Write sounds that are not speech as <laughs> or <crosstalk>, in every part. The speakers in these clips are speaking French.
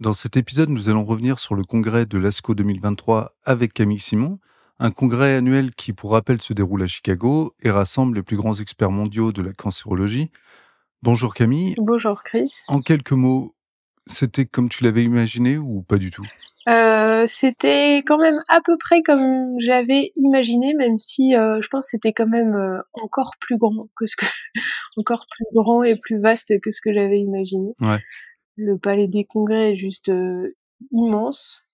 Dans cet épisode, nous allons revenir sur le congrès de l'ASCO 2023 avec Camille Simon, un congrès annuel qui, pour rappel, se déroule à Chicago et rassemble les plus grands experts mondiaux de la cancérologie. Bonjour Camille. Bonjour Chris. En quelques mots, c'était comme tu l'avais imaginé ou pas du tout? Euh, C'était quand même à peu près comme j'avais imaginé, même si euh, je pense que c'était quand même euh, encore plus grand que ce que, <laughs> encore plus grand et plus vaste que ce que j'avais imaginé. Ouais. Le palais des congrès est juste euh, immense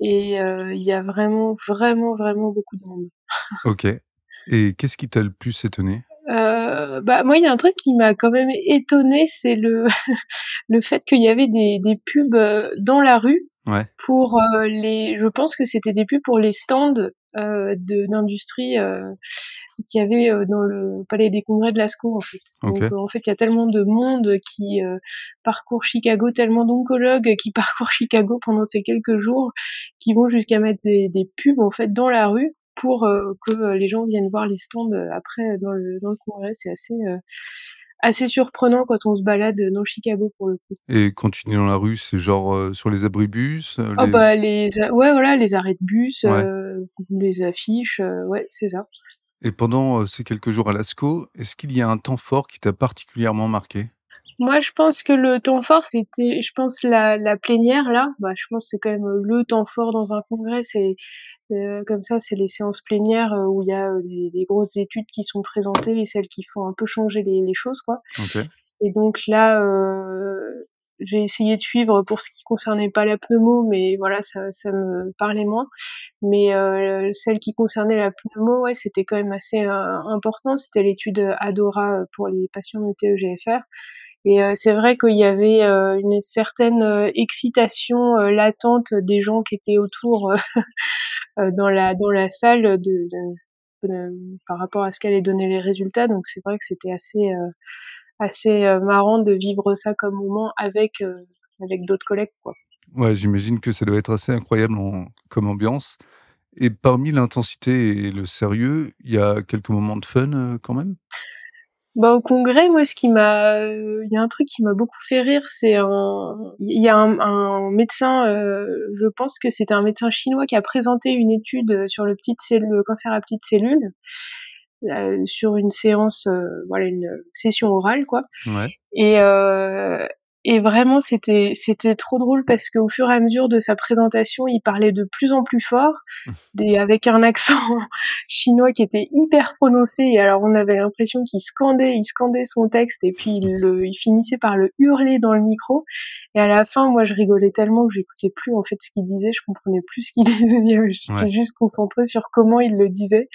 et euh, il y a vraiment, vraiment, vraiment beaucoup de monde. <laughs> Ok. Et qu'est-ce qui t'a le plus étonné? Euh, bah moi il y a un truc qui m'a quand même étonné, c'est le <laughs> le fait qu'il y avait des, des pubs euh, dans la rue Ouais. pour euh, les. Je pense que c'était des pubs pour les stands euh, de d'industrie euh, qu'il y avait euh, dans le palais des congrès de Lascaux en fait. Donc euh, en fait il y a tellement de monde qui euh, parcourt Chicago, tellement d'oncologues qui <laughs> parcourent Chicago pendant ces quelques jours, qui vont jusqu'à mettre des, des pubs en fait dans la rue pour que les gens viennent voir les stands après dans le dans le congrès. C'est assez euh, assez surprenant quand on se balade dans Chicago pour le coup. Et quand tu dis dans la rue, c'est genre euh, sur les abribus euh, Ah les- bah les ouais voilà les arrêts de bus, Ouais. euh, les affiches, euh, ouais c'est ça. Et pendant ces quelques jours à l'ASCO, est-ce qu'il y a un temps fort qui t'a particulièrement marqué? Moi je pense que le temps fort c'était je pense la la plénière là, bah je pense que c'est quand même le temps fort dans un congrès c'est euh, comme ça c'est les séances plénières euh, où il y a euh, des, des grosses études qui sont présentées et celles qui font un peu changer les, les choses quoi. Et donc là, euh, j'ai essayé de suivre pour ce qui concernait pas la pneumo, mais voilà, ça, ça me parlait moins. Mais euh, celle qui concernait la pneumo, ouais, c'était quand même assez euh, important. C'était l'étude Adora euh, pour les patients mutés EGFR. Et euh, c'est vrai qu'il y avait euh, une certaine euh, excitation latente des gens qui étaient autour <laughs> dans la dans la salle par rapport à ce qu'allaient donner les résultats. Donc c'est vrai que c'était assez assez marrant de vivre ça comme moment avec avec d'autres collègues quoi. Ouais, j'imagine que ça doit être assez incroyable comme ambiance. Et parmi l'intensité et le sérieux, il y a quelques moments de fun quand même? Bah au congrès, moi ce qui m'a euh, il y a un truc qui m'a beaucoup fait rire, c'est un il y a un, un médecin euh, je pense que c'était un médecin chinois qui a présenté une étude sur le petit le cancer à petites cellules euh, sur une séance euh, voilà une session orale quoi. Ouais. Et, euh, et vraiment, c'était c'était trop drôle parce qu'au fur et à mesure de sa présentation, il parlait de plus en plus fort, <laughs> des, avec un accent <laughs> chinois qui était hyper prononcé. Et alors, on avait l'impression qu'il scandait, il scandait son texte et puis il, le, il finissait par le hurler dans le micro. Et à la fin, moi, je rigolais tellement que j'écoutais plus en fait ce qu'il disait. Je comprenais plus ce qu'il <laughs> disait. J'étais Ouais. juste concentrée sur comment il le disait.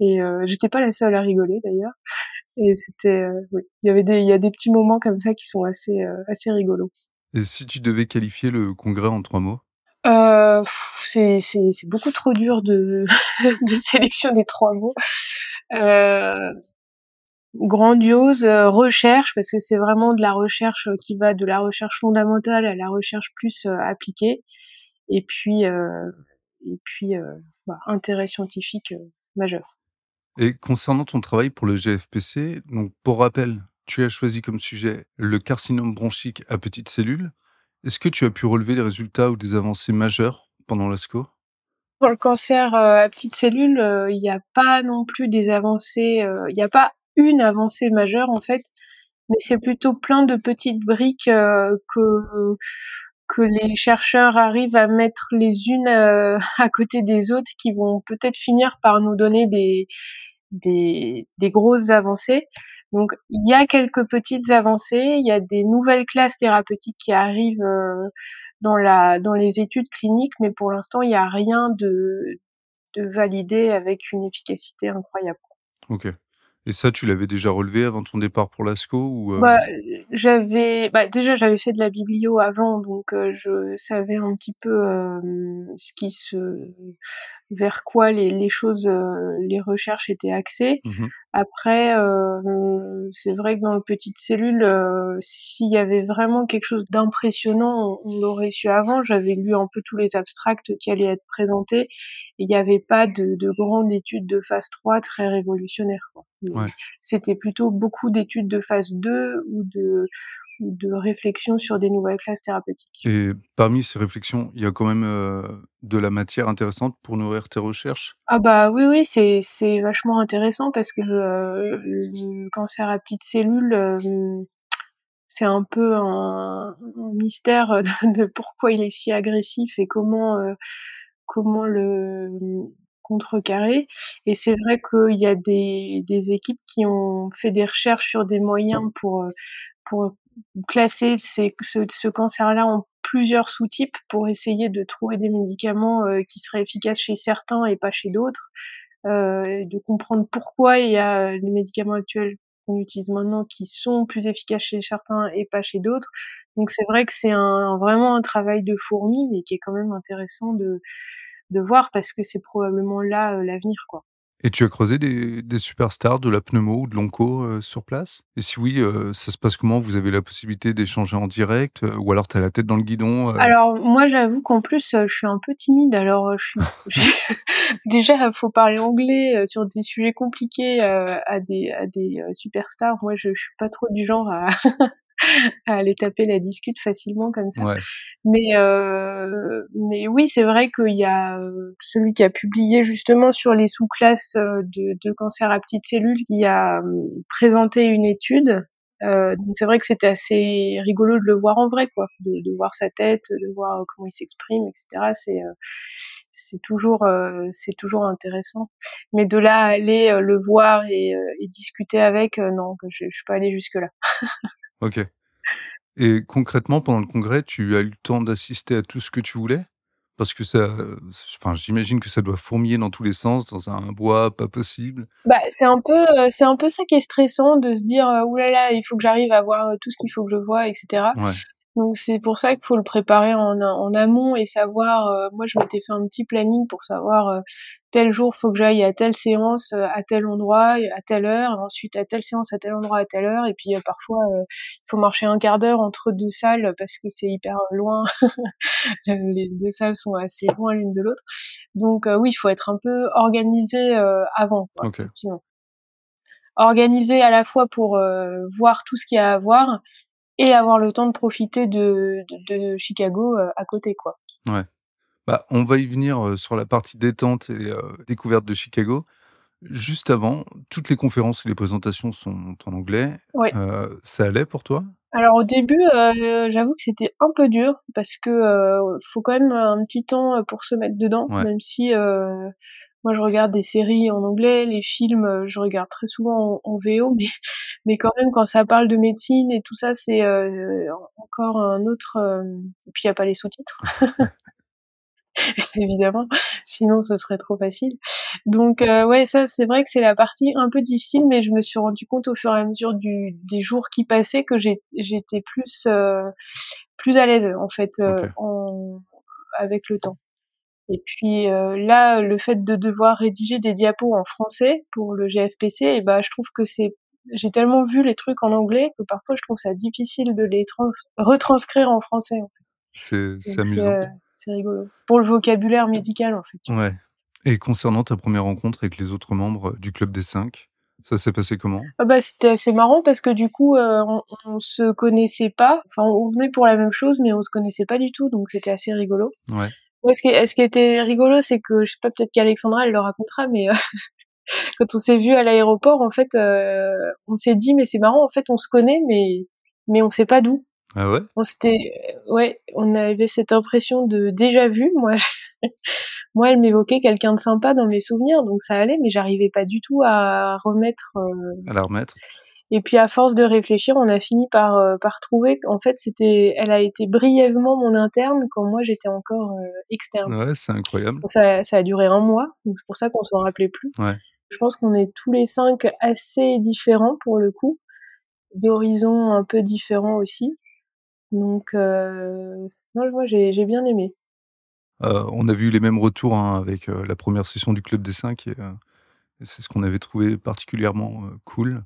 Et euh, j'étais pas la seule à rigoler d'ailleurs. Et c'était, euh, oui, il y avait des, il y a des petits moments comme ça qui sont assez, euh, assez rigolos. Et si tu devais qualifier le congrès en trois mots? Euh, c'est, c'est, c'est beaucoup trop dur de, <laughs> de sélectionner trois mots. Euh, grandiose, euh, recherche, parce que c'est vraiment de la recherche qui va de la recherche fondamentale à la recherche plus appliquée. Et puis, euh, et puis, euh, bah, intérêt scientifique majeur. Et concernant ton travail pour le GFPC, donc pour rappel, tu as choisi comme sujet le carcinome bronchique à petites cellules. Est-ce que tu as pu relever des résultats ou des avancées majeures pendant l'ASCO Pour le cancer euh, à petites cellules, euh, il n'y a pas non plus des avancées, euh, il n'y a pas une avancée majeure en fait, mais c'est plutôt plein de petites briques que que les chercheurs arrivent à mettre les unes euh, <laughs> à côté des autres qui vont peut-être finir par nous donner des des, grosses avancées. Donc il y a quelques petites avancées, il y a des nouvelles classes thérapeutiques qui arrivent euh, dans la dans les études cliniques, mais pour l'instant il n'y a rien de de validé avec une efficacité incroyable. Ok. Et ça, tu l'avais déjà relevé avant ton départ pour l'ASCO ou bah, j'avais bah, déjà j'avais fait de la biblio avant, donc je savais un petit peu ce qui se vers quoi les, les choses, les recherches étaient axées. Mmh Après, c'est vrai que dans le petite cellule, s'il y avait vraiment quelque chose d'impressionnant, on, l'aurait su avant. J'avais lu un peu tous les abstracts qui allaient être présentés. Il n'y avait pas de, de grande étude de phase 3 très révolutionnaire. Ouais. C'était plutôt beaucoup d'études de phase 2 ou de de réflexion sur des nouvelles classes thérapeutiques. Et parmi ces réflexions, il y a quand même euh, de la matière intéressante pour nourrir tes recherches? Ah bah oui, oui, c'est, c'est vachement intéressant parce que euh, le cancer à petites cellules, euh, c'est un peu un, un mystère <laughs> de, de, pourquoi il est si agressif et comment, euh, comment le contrecarrer. Et c'est vrai qu'il y a des, des équipes qui ont fait des recherches sur des moyens pour, pour classer ces, ce, ce cancer-là en plusieurs sous-types pour essayer de trouver des médicaments euh, qui seraient efficaces chez certains et pas chez d'autres, euh, de comprendre pourquoi il y a les médicaments actuels qu'on utilise maintenant qui sont plus efficaces chez certains et pas chez d'autres. Donc c'est vrai que c'est un, vraiment un travail de fourmi, mais qui est quand même intéressant de, de voir parce que c'est probablement là euh, l'avenir, quoi. Et tu as creusé des, des superstars de la pneumo ou de l'onco euh, sur place? Et si oui, euh, ça se passe comment? Vous avez la possibilité d'échanger en direct euh, Ou alors tu as la tête dans le guidon? Alors moi j'avoue qu'en plus je suis un peu timide. Alors je suis... <laughs> <laughs> déjà il faut parler anglais sur des sujets compliqués à des, à des superstars. Moi je, je suis pas trop du genre à... <laughs> à aller taper la discute facilement comme ça. Ouais. Mais euh, mais oui, c'est vrai qu'il y a euh, celui qui a publié justement sur les sous-classes euh, de, de cancer à petites cellules qui a présenté une étude. Euh, donc c'est vrai que c'était assez rigolo de le voir en vrai, quoi, de, de voir sa tête, de voir comment il s'exprime, etc. C'est c'est toujours c'est toujours intéressant. Mais de là à aller le voir et, et discuter avec, non, je, je suis pas allée jusque là. <laughs> Ok. Et concrètement, pendant le congrès, tu as eu le temps d'assister à tout ce que tu voulais? Parce que ça, enfin, j'imagine que ça doit fourmiller dans tous les sens, dans un bois pas possible. Bah, c'est un peu, c'est un peu ça qui est stressant de se dire, oulala, là là, il faut que j'arrive à voir tout ce qu'il faut que je vois, etc. Ouais. Donc c'est pour ça qu'il faut le préparer en, en amont et savoir. Euh, moi, je m'étais fait un petit planning pour savoir euh, tel jour faut que j'aille à telle séance euh, à tel endroit à telle heure, ensuite à telle séance à tel endroit à telle heure, et puis parfois il faut marcher un quart d'heure entre deux salles parce que c'est hyper loin. <laughs> Les deux salles sont assez loin l'une de l'autre. Donc oui, il faut être un peu organisé avant, quoi, okay. effectivement. Organisé à la fois pour voir tout ce qu'il y a à voir et avoir le temps de profiter de, de, de Chicago euh, à côté, quoi. Ouais. Bah, on va y venir euh, sur la partie détente et euh, découverte de Chicago. Juste avant, toutes les conférences et les présentations sont en anglais. Euh, ça allait pour toi? Alors au début, euh, j'avoue que c'était un peu dur parce que euh, faut quand même un petit temps pour se mettre dedans, ouais. même si moi je regarde des séries en anglais, les films je regarde très souvent en, en VO, mais <laughs> mais quand même quand ça parle de médecine et tout ça, c'est encore un autre. Et puis il y a pas les sous-titres. <laughs> évidemment, sinon ce serait trop facile. Donc euh, ouais, ça c'est vrai que c'est la partie un peu difficile, mais je me suis rendu compte au fur et à mesure du, des jours qui passaient que j'étais plus euh, plus à l'aise en fait euh, okay. en, avec le temps. Et puis euh, là, le fait de devoir rédiger des diapos en français pour le GFPC, et ben je trouve que c'est j'ai tellement vu les trucs en anglais que parfois je trouve ça difficile de les trans retranscrire en français. En fait. C'est amusant c'est rigolo. Pour le vocabulaire médical, en fait. Ouais. Et concernant ta première rencontre avec les autres membres du Club des Cinq, ça s'est passé comment? Ah bah, C'était assez marrant parce que du coup, euh, on, on se connaissait pas. Enfin, on venait pour la même chose, mais on se connaissait pas du tout, donc c'était assez rigolo. Ouais. Ce, qui, ce qui était rigolo, c'est que, je sais pas, peut-être qu'Alexandra, elle le racontera, mais euh, <laughs> quand on s'est vu à l'aéroport, en fait, euh, on s'est dit, mais c'est marrant, en fait, on se connaît, mais, mais on sait pas d'où. Ah ouais? On s'était, ouais, on avait cette impression de déjà vu. Moi, <laughs> moi, elle m'évoquait quelqu'un de sympa dans mes souvenirs, donc ça allait, mais j'arrivais pas du tout à remettre. Euh... À la remettre. Et puis à force de réfléchir, on a fini par euh, par trouver qu'en fait c'était, elle a été brièvement mon interne quand moi j'étais encore euh, externe. Ouais, c'est incroyable. Ça, ça a duré un mois, donc c'est pour ça qu'on s'en rappelait plus. Ouais. Je pense qu'on est tous les cinq assez différents pour le coup, d'horizons un peu différents aussi. Donc, euh, non, moi j'ai bien aimé. Euh, on a vu les mêmes retours hein, avec la première session du Club des 5 et, c'est ce qu'on avait trouvé particulièrement cool.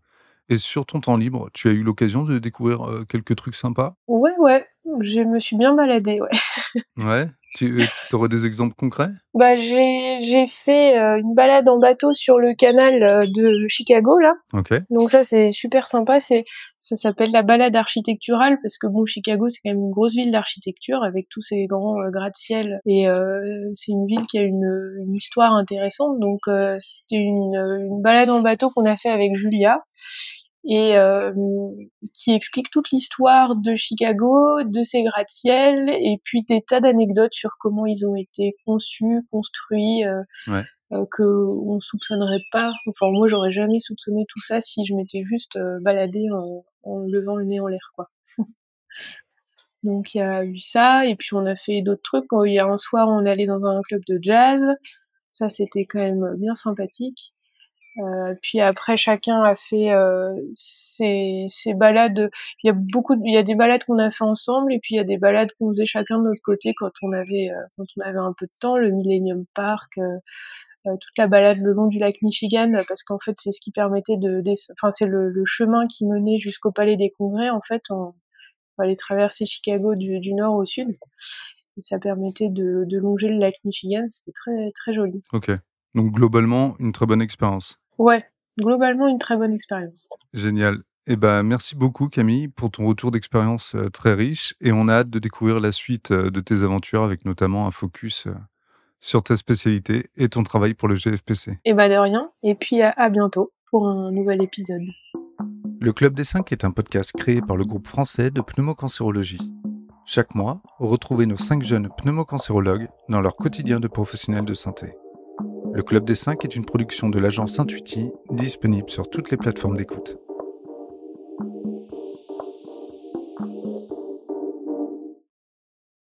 Et sur ton temps libre, tu as eu l'occasion de découvrir quelques trucs sympas? Ouais, ouais, je me suis bien baladée, ouais. <laughs> Ouais, tu aurais des exemples concrets? Bah j'ai fait euh, une balade en bateau sur le canal euh, de Chicago là. OK. Donc ça c'est super sympa, c'est ça s'appelle la balade architecturale parce que bon Chicago c'est quand même une grosse ville d'architecture avec tous ces grands euh, gratte-ciel et c'est une ville qui a une, une histoire intéressante donc c'était une, une balade en bateau qu'on a fait avec Julia et euh, qui explique toute l'histoire de Chicago, de ses gratte-ciel, et puis des tas d'anecdotes sur comment ils ont été conçus, construits, euh, euh, que on soupçonnerait pas. Enfin, moi, j'aurais jamais soupçonné tout ça si je m'étais juste euh, baladée en, en, levant le nez en l'air, quoi. <laughs> Donc il y a eu ça, et puis on a fait d'autres trucs. Il y a un soir, on est allé dans un club de jazz. Ça, c'était quand même bien sympathique. Euh, puis après, chacun a fait euh, ses, balades. Il y a beaucoup, il y a des balades qu'on a fait ensemble, et puis il y a des balades qu'on faisait chacun de notre côté quand on avait, euh, quand on avait un peu de temps. Le Millennium Park, toute la balade le long du lac Michigan, parce qu'en fait, c'est ce qui permettait de, enfin, c'est le, chemin qui menait jusqu'au Palais des Congrès. En fait, on, on allait traverser Chicago du, du nord au sud. Et ça permettait de, de longer le lac Michigan. C'était très, très joli. Ok. Donc globalement, une très bonne expérience. Ouais, globalement une très bonne expérience. Génial. Eh ben, merci beaucoup Camille pour ton retour d'expérience euh, très riche et on a hâte de découvrir la suite euh, de tes aventures avec notamment un focus euh, sur ta spécialité et ton travail pour le GFPC. Eh ben de rien et puis à, bientôt pour un nouvel épisode. Le Club des 5 est un podcast créé par le groupe français de pneumocancérologie. Chaque mois, retrouvez nos 5 jeunes pneumocancérologues dans leur quotidien de professionnels de santé. Le Club des 5 est une production de l'agence Intuiti, disponible sur toutes les plateformes d'écoute.